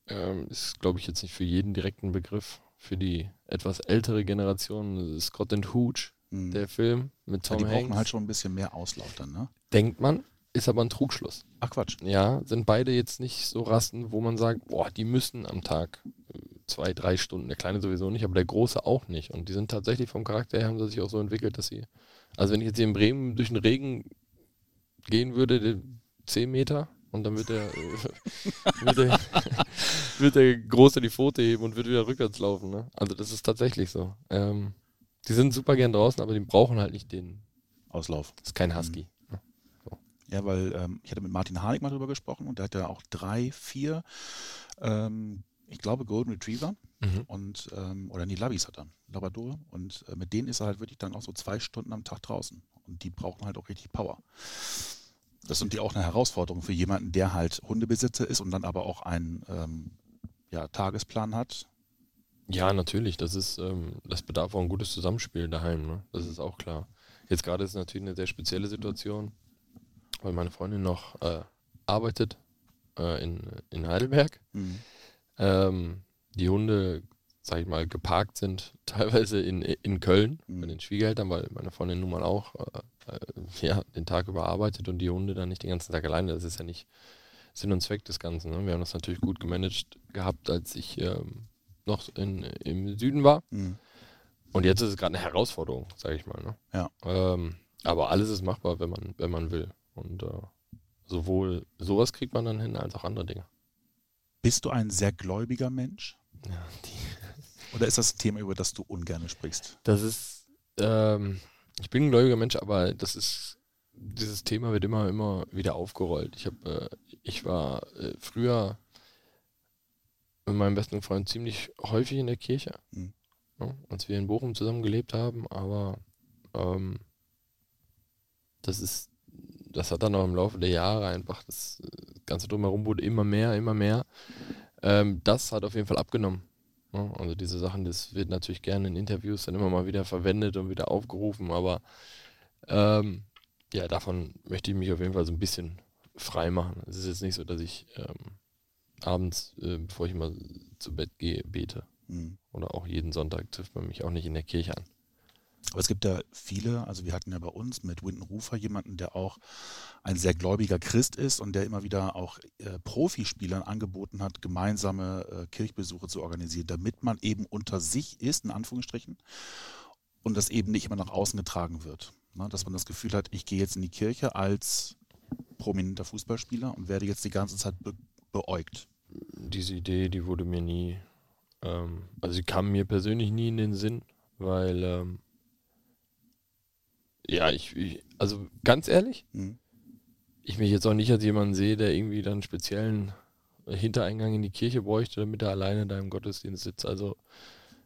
Ähm, ist, glaube ich, jetzt nicht für jeden direkten Begriff. Für die etwas ältere Generation Scott and Hooch, Mhm. der Film mit ja, Tom die brauchen Hanks. halt schon ein bisschen mehr Auslauf dann, ne? Denkt man, ist aber ein Trugschluss. Ach Quatsch. Ja, sind beide jetzt nicht so Rassen, wo man sagt, boah, die müssen am Tag äh, zwei, drei Stunden. Der Kleine sowieso nicht, aber der Große auch nicht. Und die sind tatsächlich vom Charakter her, haben sie sich auch so entwickelt, dass sie, also wenn ich jetzt hier in Bremen durch den Regen gehen würde, die 10 Meter, und dann wird der, äh, wird der, wird der Große die Pfote heben und wird wieder rückwärts laufen. Ne? Also das ist tatsächlich so. Ähm, die sind super gern draußen, aber die brauchen halt nicht den, Auslauf. das ist kein Husky. Ja, weil ähm, ich hatte mit Martin Harnik mal drüber gesprochen und der hat ja auch drei, vier, ähm, ich glaube Golden Retriever Mhm. und ähm, oder nee, Labis hat er, Labrador und äh, mit denen ist er halt wirklich dann auch so zwei Stunden am Tag draußen und die brauchen halt auch richtig Power. Das sind die auch eine Herausforderung für jemanden, der halt Hundebesitzer ist und dann aber auch einen ähm, ja, Tagesplan hat. Ja, natürlich. Das ist, ähm, das bedarf auch ein gutes Zusammenspiel daheim. Ne? Das ist auch klar. Jetzt gerade ist es natürlich eine sehr spezielle Situation, weil meine Freundin noch äh, arbeitet äh, in, in Heidelberg. Mhm. Ähm, die Hunde, sag ich mal, geparkt sind teilweise in, in Köln Mhm. bei den Schwiegereltern, weil meine Freundin nun mal auch äh, äh, ja, den Tag über arbeitet und die Hunde dann nicht den ganzen Tag alleine. Das ist ja nicht Sinn und Zweck des Ganzen. Ne? Wir haben das natürlich gut gemanagt gehabt, als ich ähm, noch in, im Süden war. Mhm. Und jetzt ist es gerade eine Herausforderung, sage ich mal. Ne? Ja. Ähm, aber alles ist machbar, wenn man, wenn man will. Und äh, sowohl sowas kriegt man dann hin, als auch andere Dinge. Bist du ein sehr gläubiger Mensch? Ja, Oder ist das ein Thema, über das du ungern sprichst? Das ist, ähm, ich bin ein gläubiger Mensch, aber das ist, dieses Thema wird immer, immer wieder aufgerollt. Ich habe, äh, ich war äh, früher mit meinem besten Freund ziemlich häufig in der Kirche, Mhm. ne, als wir in Bochum zusammen gelebt haben, aber ähm, das ist, das hat dann auch im Laufe der Jahre einfach, das Ganze drumherum wurde immer mehr, immer mehr. Ähm, das hat auf jeden Fall abgenommen. Ne? Also diese Sachen, das wird natürlich gerne in Interviews dann immer mal wieder verwendet und wieder aufgerufen, aber ähm, ja, davon möchte ich mich auf jeden Fall so ein bisschen frei machen. Es ist jetzt nicht so, dass ich ähm, abends, äh, bevor ich mal zu Bett gehe, bete. Mhm. Oder auch jeden Sonntag trifft man mich auch nicht in der Kirche an. Aber es gibt ja viele, also wir hatten ja bei uns mit Winton Rufer jemanden, der auch ein sehr gläubiger Christ ist und der immer wieder auch äh, Profispielern angeboten hat, gemeinsame äh, Kirchbesuche zu organisieren, damit man eben unter sich ist, in Anführungsstrichen, und das eben nicht immer nach außen getragen wird. Ne? Dass man das Gefühl hat, ich gehe jetzt in die Kirche als prominenter Fußballspieler und werde jetzt die ganze Zeit be beäugt. Diese Idee, die wurde mir nie, ähm, also sie kam mir persönlich nie in den Sinn, weil ähm, ja, ich, ich, also ganz ehrlich, Mhm. ich mich jetzt auch nicht als jemanden sehe, der irgendwie dann einen speziellen Hintereingang in die Kirche bräuchte, damit er alleine da im Gottesdienst sitzt. Also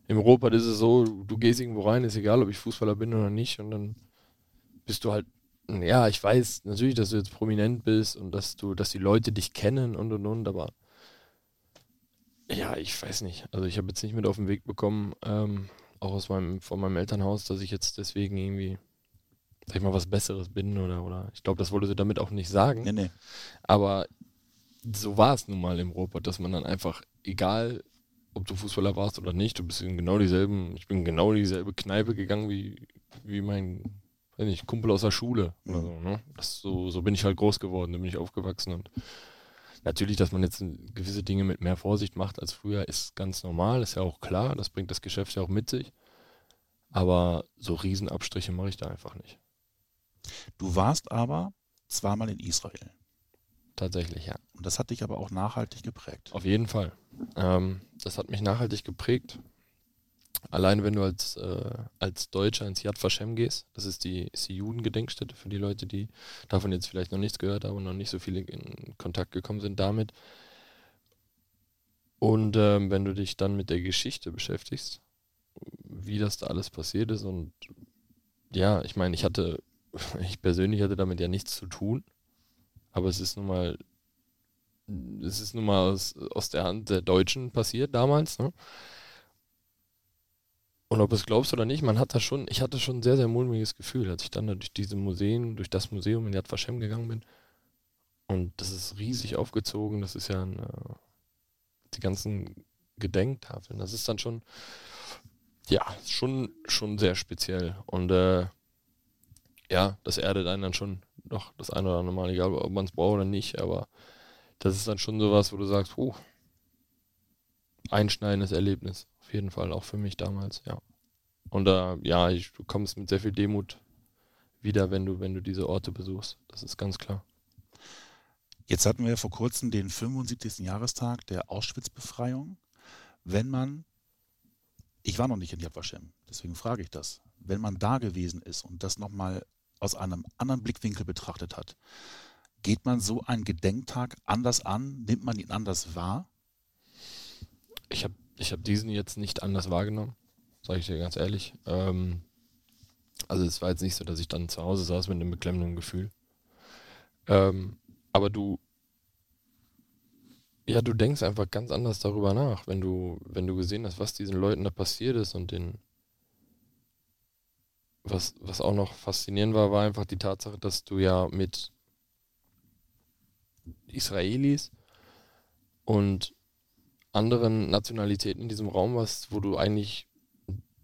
im Ruhrpott ist es so, du gehst irgendwo rein, ist egal, ob ich Fußballer bin oder nicht, und dann bist du halt, ja, ich weiß natürlich, dass du jetzt prominent bist und dass du, dass die Leute dich kennen und und und, aber ja, ich weiß nicht. Also ich habe jetzt nicht mit auf den Weg bekommen, ähm, auch aus meinem, von meinem Elternhaus, dass ich jetzt deswegen irgendwie, sag ich mal, was Besseres bin oder, oder ich glaube, das wollte sie damit auch nicht sagen. Nee, nee. Aber so war es nun mal im Robot, dass man dann einfach, egal ob du Fußballer warst oder nicht, du bist in genau dieselben, ich bin in genau dieselbe Kneipe gegangen wie, wie mein weiß nicht, Kumpel aus der Schule oder so, ne? Das, so, so bin ich halt groß geworden, da bin ich aufgewachsen und natürlich, dass man jetzt gewisse Dinge mit mehr Vorsicht macht als früher, ist ganz normal, ist ja auch klar, das bringt das Geschäft ja auch mit sich. Aber so Riesenabstriche mache ich da einfach nicht. Du warst aber zweimal in Israel. Tatsächlich, ja. Und das hat dich aber auch nachhaltig geprägt. Auf jeden Fall. Ähm, das hat mich nachhaltig geprägt. Allein wenn du als, äh, als Deutscher ins Yad Vashem gehst, das ist die, ist die Judengedenkstätte für die Leute, die davon jetzt vielleicht noch nichts gehört haben und noch nicht so viele in Kontakt gekommen sind damit. Und ähm, wenn du dich dann mit der Geschichte beschäftigst, wie das da alles passiert ist und ja, ich meine, ich hatte, ich persönlich hatte damit ja nichts zu tun, aber es ist nun mal, es ist nun mal aus, aus der Hand der Deutschen passiert damals, ne? Und ob es glaubst oder nicht, man hat da schon, ich hatte schon ein sehr, sehr mulmiges Gefühl, als ich dann da durch diese Museen, durch das Museum in Yad Vashem gegangen bin. Und das ist riesig aufgezogen, das ist ja ein, äh, die ganzen Gedenktafeln, das ist dann schon, ja, schon, schon sehr speziell. Und äh, ja, das erdet einen dann schon noch das eine oder andere Mal, egal ob man es braucht oder nicht, aber das ist dann schon sowas, wo du sagst, puh, einschneidendes Erlebnis, auf jeden Fall, auch für mich damals, ja. Und äh, ja, ich, du kommst mit sehr viel Demut wieder, wenn du, wenn du diese Orte besuchst. Das ist ganz klar. Jetzt hatten wir vor kurzem den 75. Jahrestag der Auschwitz-Befreiung. Wenn man, ich war noch nicht in Yad Vashem, deswegen frage ich das, wenn man da gewesen ist und das nochmal aus einem anderen Blickwinkel betrachtet hat, geht man so einen Gedenktag anders an? Nimmt man ihn anders wahr? Ich habe ich hab diesen jetzt nicht anders wahrgenommen, sage ich dir ganz ehrlich. Ähm, also es war jetzt nicht so, dass ich dann zu Hause saß mit einem beklemmenden Gefühl. Ähm, aber du, ja, du denkst einfach ganz anders darüber nach, wenn du, wenn du gesehen hast, was diesen Leuten da passiert ist und den, was, was auch noch faszinierend war, war einfach die Tatsache, dass du ja mit Israelis und anderen Nationalitäten in diesem Raum warst, wo du eigentlich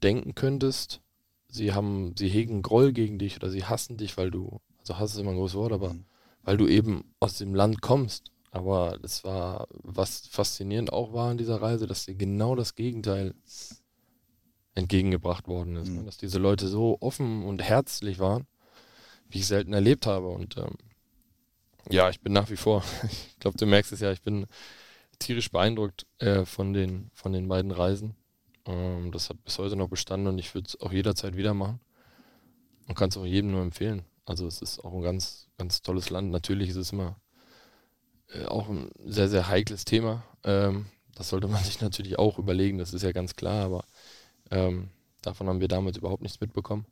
denken könntest, sie haben, sie hegen Groll gegen dich oder sie hassen dich, weil du, also Hass ist immer ein großes Wort, aber Mhm. weil du eben aus dem Land kommst. Aber das war, was faszinierend auch war an dieser Reise, dass dir genau das Gegenteil entgegengebracht worden ist. Mhm. Ne? Dass diese Leute so offen und herzlich waren, wie ich selten erlebt habe. Und ähm, ja, ich bin nach wie vor, ich glaube, du merkst es ja, ich bin tierisch beeindruckt äh, von, den, von den beiden Reisen. Ähm, das hat bis heute noch bestanden und ich würde es auch jederzeit wieder machen. Und kann es auch jedem nur empfehlen. Also es ist auch ein ganz, ganz tolles Land. Natürlich ist es immer äh, auch ein sehr, sehr heikles Thema. Ähm, das sollte man sich natürlich auch überlegen, das ist ja ganz klar, aber ähm, davon haben wir damals überhaupt nichts mitbekommen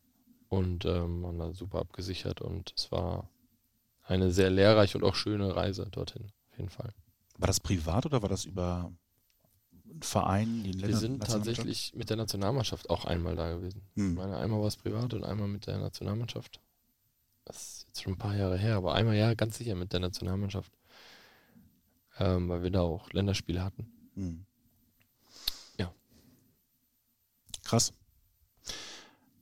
und ähm, waren da super abgesichert und es war eine sehr lehrreiche und auch schöne Reise dorthin, auf jeden Fall. War das privat oder war das über einen Verein? Die Wir sind tatsächlich mit der Nationalmannschaft auch einmal da gewesen. Ich Hm. meine, einmal war es privat und einmal mit der Nationalmannschaft. Das ist jetzt schon ein paar Jahre her, aber einmal ja ganz sicher mit der Nationalmannschaft. Ähm, weil wir da auch Länderspiele hatten. Hm. Ja. Krass.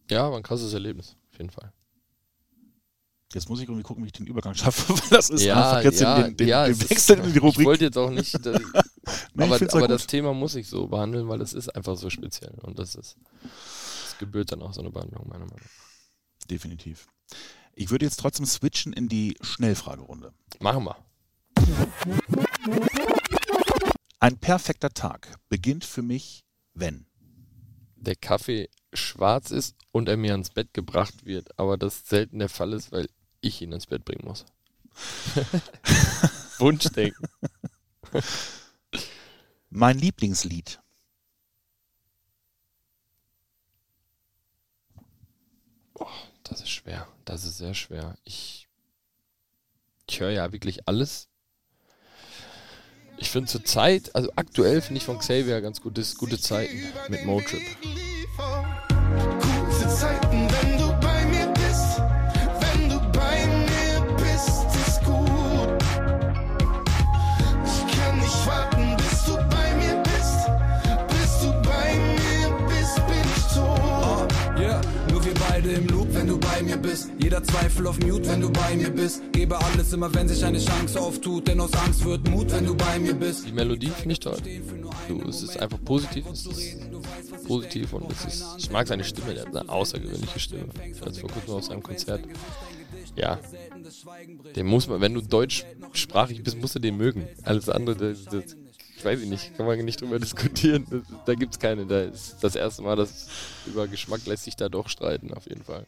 Ja, war ein krasses Erlebnis, auf jeden Fall. Jetzt muss ich irgendwie gucken, wie ich den Übergang schaffe, weil das ist Ja, einfach jetzt ja, den, den, ja, den es ist- Wechsel in die Ich Rubrik. wollte jetzt auch nicht, äh, Nee, ich aber, auch aber das. Thema muss ich so behandeln, weil es ist einfach so speziell und das ist, das gebührt dann auch so eine Behandlung, meiner Meinung nach. Definitiv. Ich würde jetzt trotzdem switchen in die Schnellfragerunde. Machen wir. Ein perfekter Tag beginnt für mich, wenn. Der Kaffee schwarz ist und er mir ans Bett gebracht wird, aber das selten der Fall ist, weil ich ihn ins Bett bringen muss. Wunschdenken. Mein Lieblingslied. Das ist schwer. Das ist sehr schwer. Ich, ich höre ja wirklich alles. Ich finde zur Zeit, also aktuell finde ich von Xavier ganz gutes, gute Zeiten mit Motrip. Gute Zeiten, Jeder Zweifel auf Mute, wenn du bei mir bist. Gebe alles immer, wenn sich eine Chance auftut. Denn aus Angst wird Mut, wenn du bei mir bist. Die Melodie finde ich toll. Du, es ist einfach positiv, es ist positiv und es ist, ich mag seine Stimme, der hat eine außergewöhnliche Stimme. Ich war jetzt vor kurzem auf seinem Konzert. Ja, den muss man, wenn du deutschsprachig bist, musst du den mögen. Alles andere, das, das ich weiß ich nicht, kann man nicht drüber diskutieren. Das, da es keine. Da ist das erste Mal, dass über Geschmack lässt sich da doch streiten, auf jeden Fall.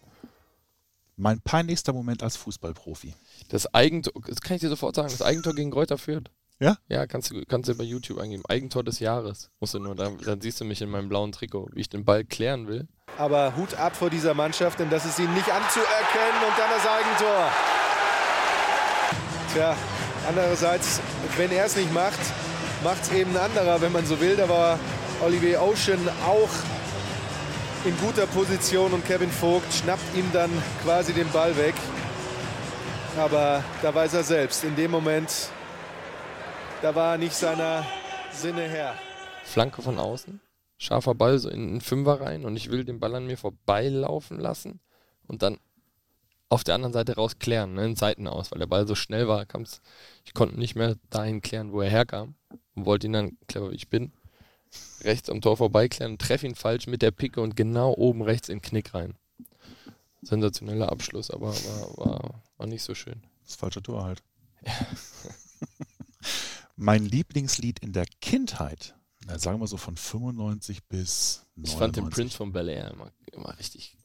Mein peinlichster Moment als Fußballprofi. Das Eigentor, das kann ich dir sofort sagen, das Eigentor gegen Kräuter Fürth. Ja? Ja, kannst du, kannst du bei YouTube eingeben. Eigentor des Jahres. Musst du nur, dann, dann siehst du mich in meinem blauen Trikot, wie ich den Ball klären will. Aber Hut ab vor dieser Mannschaft, denn das ist ihnen nicht anzuerkennen und dann das Eigentor. Tja, andererseits, wenn er es nicht macht, macht es eben ein anderer, wenn man so will. Da war Olivier Ocean auch in guter Position und Kevin Vogt schnappt ihm dann quasi den Ball weg. Aber da weiß er selbst, in dem Moment, da war er nicht seiner Sinne her. Flanke von außen, scharfer Ball so in einen Fünfer rein und ich will den Ball an mir vorbeilaufen lassen und dann auf der anderen Seite raus klären, ne, in Seiten aus, weil der Ball so schnell war, kam's, ich konnte nicht mehr dahin klären, wo er herkam und wollte ihn dann, clever wie ich bin, rechts am Tor vorbeiklären treffe ihn falsch mit der Picke und genau oben rechts in den Knick rein. Sensationeller Abschluss, aber war, war, war nicht so schön. Das falsche Tor halt. mein Lieblingslied in der Kindheit. Na, sagen wir so von 95 bis 99. Ich fand den Prince von Bel Air immer, immer richtig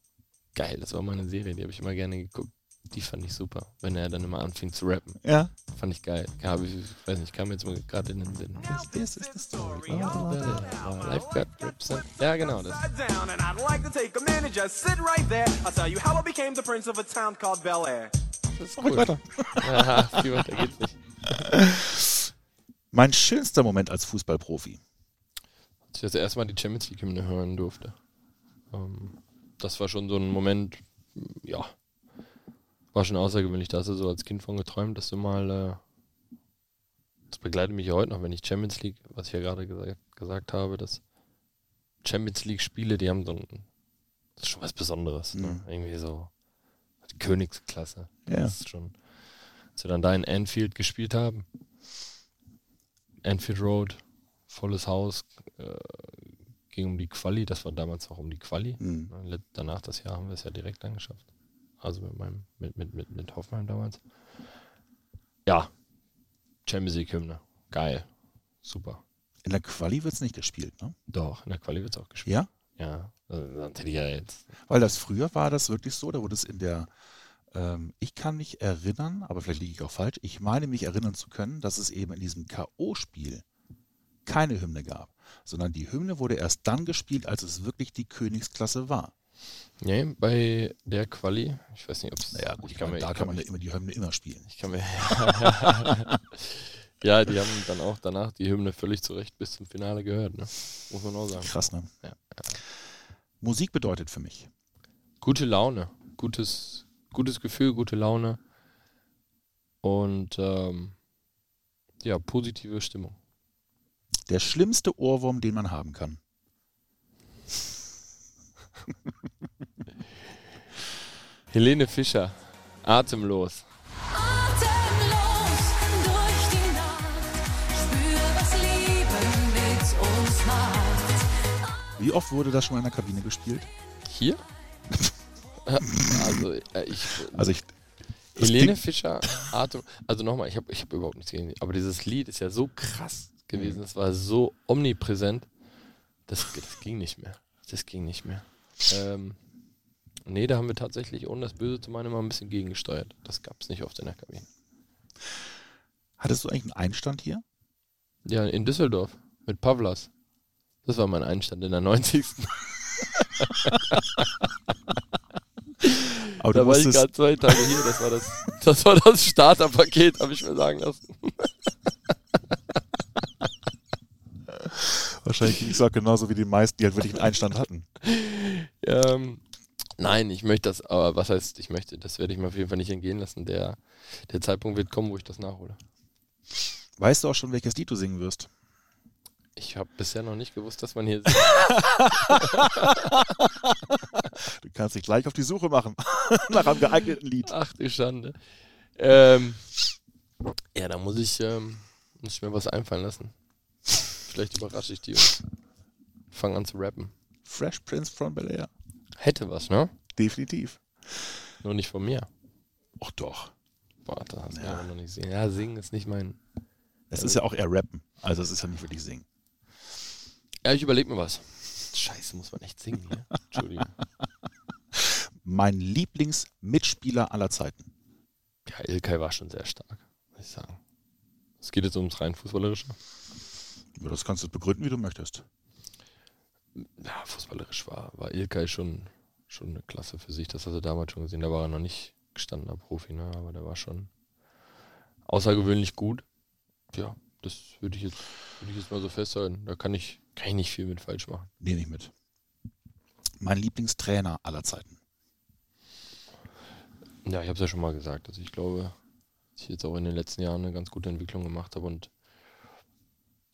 geil. Das war meine Serie, die habe ich immer gerne geguckt. Die fand ich super, wenn er dann immer anfing zu rappen. Ja. Fand ich geil. Ich, weiß nicht, kam jetzt mal gerade in den Sinn. This is the story. Life got rips Ja, genau das. and I'd like to take a minute, just sit right there. I'll tell you how I became the prince of a town called Bel Air. Das ist cool. weiter. Aha, viel weiter geht's nicht. Mein schönster Moment als Fußballprofi. Als ich das erste Mal die Champions League Hymne hören durfte. Ähm, das war schon so ein Moment, ja, war schon außergewöhnlich. Da hast du so als Kind von geträumt, dass du mal, äh, das begleitet mich ja heute noch, wenn ich Champions League, was ich ja gerade gesagt, gesagt habe, dass Champions League Spiele, die haben so ein, das ist schon was Besonderes. Ne? Mhm. Irgendwie so die Königsklasse. Ja. Das ist schon, als wir dann da in Anfield gespielt haben, Anfield Road, volles Haus, äh, ging um die Quali, das war damals auch um die Quali. Mhm. Let- Danach das Jahr haben wir es ja direkt angeschafft. Also mit meinem, mit, mit, mit, mit Hoffenheim damals. Ja, Champions League Hymne. Geil. Super. In der Quali wird es nicht gespielt, ne? Doch, in der Quali wird es auch gespielt. Ja? Ja, also, sonst hätte ich ja jetzt. Weil das früher war das wirklich so, da wurde es in der, ähm, ich kann mich erinnern, aber vielleicht liege ich auch falsch, ich meine mich erinnern zu können, dass es eben in diesem K.O.-Spiel keine Hymne gab, sondern die Hymne wurde erst dann gespielt, als es wirklich die Königsklasse war. Nee, bei der Quali, ich weiß nicht, ob es. Naja, gut, ich ich meine, mir- da kann man ja immer die Hymne immer spielen. Ich kann mir. ja, die haben dann auch danach die Hymne völlig zurecht bis zum Finale gehört, ne? Muss man auch sagen. Krass, ne? Ja, Musik bedeutet für mich. Gute Laune, gutes, gutes Gefühl, gute Laune und ähm, ja, positive Stimmung. Der schlimmste Ohrwurm, den man haben kann. Helene Fischer, atemlos. Atemlos durch die Nacht, spür, was Liebe mit uns macht. Wie oft wurde das schon in der Kabine gespielt? Hier? also, äh, ich. Also ich. Helene Fischer, Atem. Also nochmal, ich habe ich hab überhaupt nichts gegen die. Aber dieses Lied ist ja so krass Mhm. gewesen. Es war so omnipräsent. Das, das ging nicht mehr. Das ging nicht mehr. Ähm, nee, da haben wir tatsächlich, ohne das Böse zu meinen, mal ein bisschen gegengesteuert. Das gab es nicht oft in der Kabine. Hattest du eigentlich einen Einstand hier? Ja, in Düsseldorf mit Pavlas. Das war mein Einstand in der 90. Aber da war ich gerade zwei Tage hier. Das war das, das, war das Starterpaket, habe ich mir sagen lassen. wahrscheinlich ging es auch genauso wie die meisten, die halt wirklich einen Einstand hatten. Ähm, nein, ich möchte das, aber was heißt, ich möchte, das werde ich mir auf jeden Fall nicht entgehen lassen. Der, der Zeitpunkt wird kommen, wo ich das nachhole. Weißt du auch schon, welches Lied du singen wirst? Ich habe bisher noch nicht gewusst, dass man hier singt. Du kannst dich gleich auf die Suche machen nach einem geeigneten Lied. Ach du Schande. Ähm, ja, da muss ich, ähm, muss ich mir was einfallen lassen. Vielleicht überrasche ich die und fange an zu rappen. Fresh Prince from Bel Air. Hätte was, ne? Definitiv. Nur nicht von mir. Ach doch. Boah, das hast du Ja. noch nicht sehen. Ja, singen ist nicht mein. Es ist ja auch eher Rappen. Also es ist ja nicht wirklich Singen. Ja, ich überlege mir was. Scheiße, muss man echt singen hier. Entschuldigung. Mein Lieblingsmitspieler aller Zeiten. Ja, Ilkay war schon sehr stark, muss ich sagen. Es geht jetzt ums rein Fußballerische. Ja, Das kannst du begründen, wie du möchtest. Ja, fußballerisch war, war Ilkay schon, schon eine Klasse für sich. Das hast du damals schon gesehen. Da war er noch nicht gestandener Profi, ne? aber der war schon außergewöhnlich gut. Ja, das würde ich, jetzt, würde ich jetzt mal so festhalten. Da kann ich, kann ich nicht viel mit falsch machen. Nehme ich mit. Mein Lieblingstrainer aller Zeiten. Ja, ich habe es ja schon mal gesagt. Also ich glaube, dass ich jetzt auch in den letzten Jahren eine ganz gute Entwicklung gemacht habe und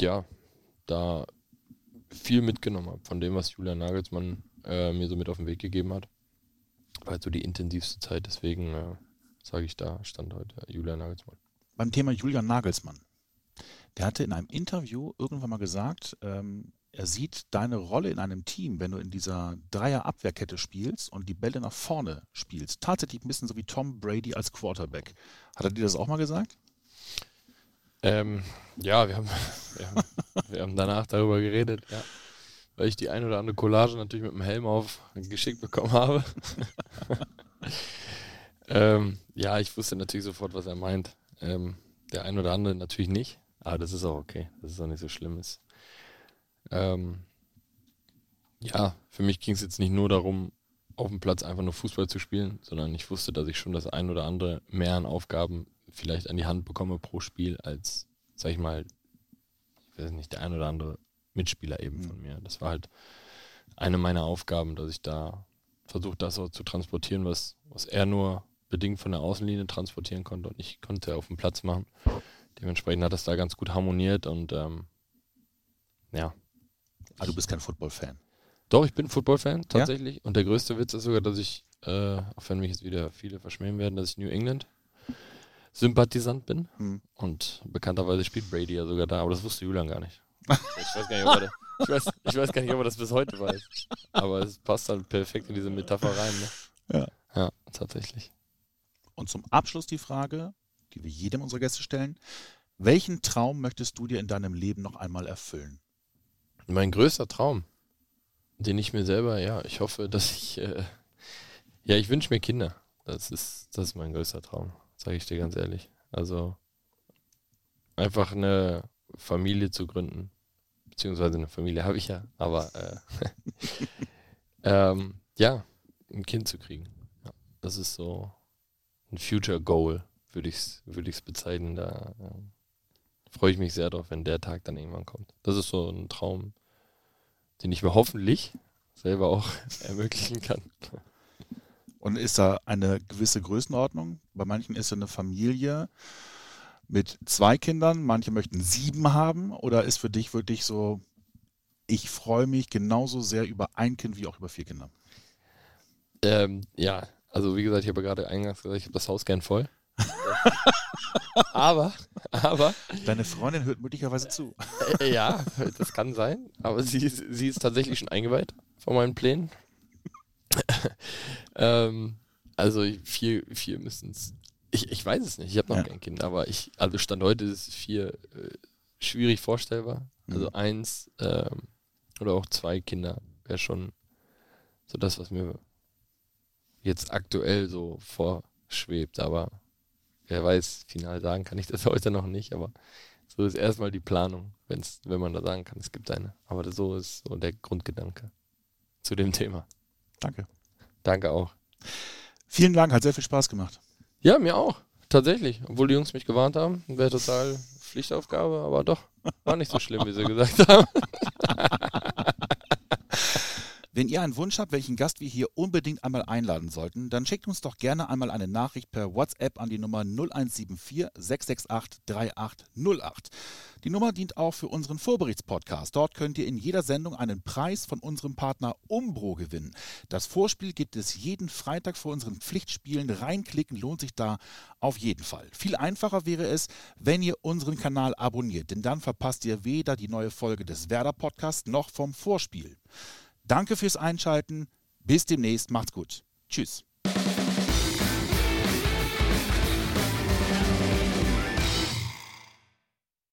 ja, da viel mitgenommen habe von dem, was Julian Nagelsmann äh, mir so mit auf den Weg gegeben hat. War halt so die intensivste Zeit, deswegen äh, sage ich da, stand heute Julian Nagelsmann. Beim Thema Julian Nagelsmann. Der hatte in einem Interview irgendwann mal gesagt, ähm, er sieht deine Rolle in einem Team, wenn du in dieser Dreier-Abwehrkette spielst und die Bälle nach vorne spielst. Tatsächlich ein bisschen so wie Tom Brady als Quarterback. Hat er dir das auch mal gesagt? Ähm, ja, wir haben, wir, haben, wir haben danach darüber geredet, ja. Weil ich die ein oder andere Collage natürlich mit dem Helm auf geschickt bekommen habe. ähm, ja, ich wusste natürlich sofort, was er meint. Ähm, der ein oder andere natürlich nicht, aber das ist auch okay. Das ist auch nicht so schlimm. Ist. Ähm, ja, für mich ging es jetzt nicht nur darum, auf dem Platz einfach nur Fußball zu spielen, sondern ich wusste, dass ich schon das ein oder andere mehr an Aufgaben vielleicht an die Hand bekomme pro Spiel als, sag ich mal, ich weiß nicht, der ein oder andere Mitspieler eben von mir. Das war halt eine meiner Aufgaben, dass ich da versucht, das so zu transportieren, was, was er nur bedingt von der Außenlinie transportieren konnte und ich konnte auf dem Platz machen. Dementsprechend hat das da ganz gut harmoniert und ähm, ja. Ah, du bist kein Football-Fan. Doch, ich bin Football-Fan tatsächlich. Und der größte Witz ist sogar, dass ich, äh, auch wenn mich jetzt wieder viele verschmähen werden, dass ich New England Sympathisant bin. Hm. Und bekannterweise spielt Brady ja sogar da, aber das wusste Julian gar nicht. Ich weiß gar nicht, ob er, da- ich weiß, ich weiß gar nicht, ob er das bis heute weiß. Aber es passt dann perfekt in diese Metapher rein. Ne? Ja. Ja, tatsächlich. Und zum Abschluss die Frage, die wir jedem unserer Gäste stellen. Welchen Traum möchtest du dir in deinem Leben noch einmal erfüllen? Mein größter Traum, den ich mir selber, ja, ich hoffe, dass ich, äh, ja, ich wünsche mir Kinder. Das ist, das ist mein größter Traum, sage ich dir ganz ehrlich. Also einfach eine Familie zu gründen, beziehungsweise eine Familie habe ich ja, aber äh, ähm, ja, ein Kind zu kriegen. Das ist so ein Future Goal, würde ich es würd bezeichnen. Da ähm, freue ich mich sehr drauf, wenn der Tag dann irgendwann kommt. Das ist so ein Traum, den ich mir hoffentlich selber auch ermöglichen kann. Und ist da eine gewisse Größenordnung? Bei manchen ist ja eine Familie mit zwei Kindern, manche möchten sieben haben. Oder ist für dich wirklich so, ich freue mich genauso sehr über ein Kind wie auch über vier Kinder? Ähm, ja, also wie gesagt, ich habe gerade eingangs gesagt, ich habe das Haus gern voll. aber, aber, Deine Freundin hört möglicherweise zu. äh, ja, das kann sein. Aber sie, ist- sie ist tatsächlich schon eingeweiht von meinen Plänen. ähm, also vier, vier müssen es. Ich, ich weiß es nicht, ich habe noch Ja. kein Kind, aber ich, also Stand heute ist vier äh, schwierig vorstellbar. Also Mhm. eins ähm, oder auch zwei Kinder wäre schon so das, was mir jetzt aktuell so vorschwebt. Aber wer weiß, final sagen kann ich das heute noch nicht, aber so ist erstmal die Planung, wenn's, wenn man da sagen kann, es gibt eine. Aber so ist so der Grundgedanke zu dem Thema. Danke. Danke auch. Vielen Dank, hat sehr viel Spaß gemacht. Ja, mir auch. Tatsächlich. Obwohl die Jungs mich gewarnt haben, wäre total Pflichtaufgabe, aber doch, war nicht so schlimm, wie sie gesagt haben. Wenn ihr einen Wunsch habt, welchen Gast wir hier unbedingt einmal einladen sollten, dann schickt uns doch gerne einmal eine Nachricht per WhatsApp an die Nummer 0174 668 3808. Die Nummer dient auch für unseren Vorberichtspodcast. Dort könnt ihr in jeder Sendung einen Preis von unserem Partner Umbro gewinnen. Das Vorspiel gibt es jeden Freitag vor unseren Pflichtspielen. Reinklicken lohnt sich da auf jeden Fall. Viel einfacher wäre es, wenn ihr unseren Kanal abonniert, denn dann verpasst ihr weder die neue Folge des Werder Podcasts noch vom Vorspiel. Danke fürs Einschalten. Bis demnächst. Macht's gut. Tschüss.